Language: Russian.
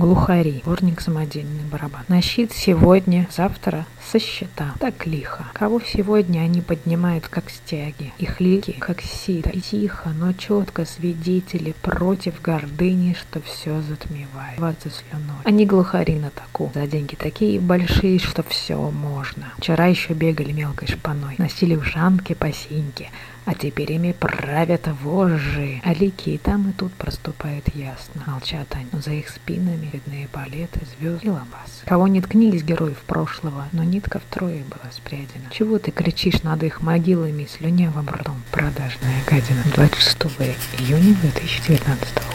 Глухари. Сборник самодельный барабан. На щит сегодня, завтра со счета. Так лихо. Кого сегодня они поднимают как стяги. Их лики как сито. И тихо, но четко свидетели против гордыни, что все затмевает. Ваться слюной. Они глухари на таку. За деньги такие большие, что все можно. Вчера еще бегали мелкой шпаной. Носили ушанки по синьке а теперь ими правят вожжи. Лики и там, и тут проступают ясно. Молчат они, но за их спинами видны палеты, звезды и ламбасы. Кого не ткнились героев прошлого, но нитка втрое была спрядена. Чего ты кричишь над их могилами слюнявым ртом? Продажная гадина. 26 июня 2019 года.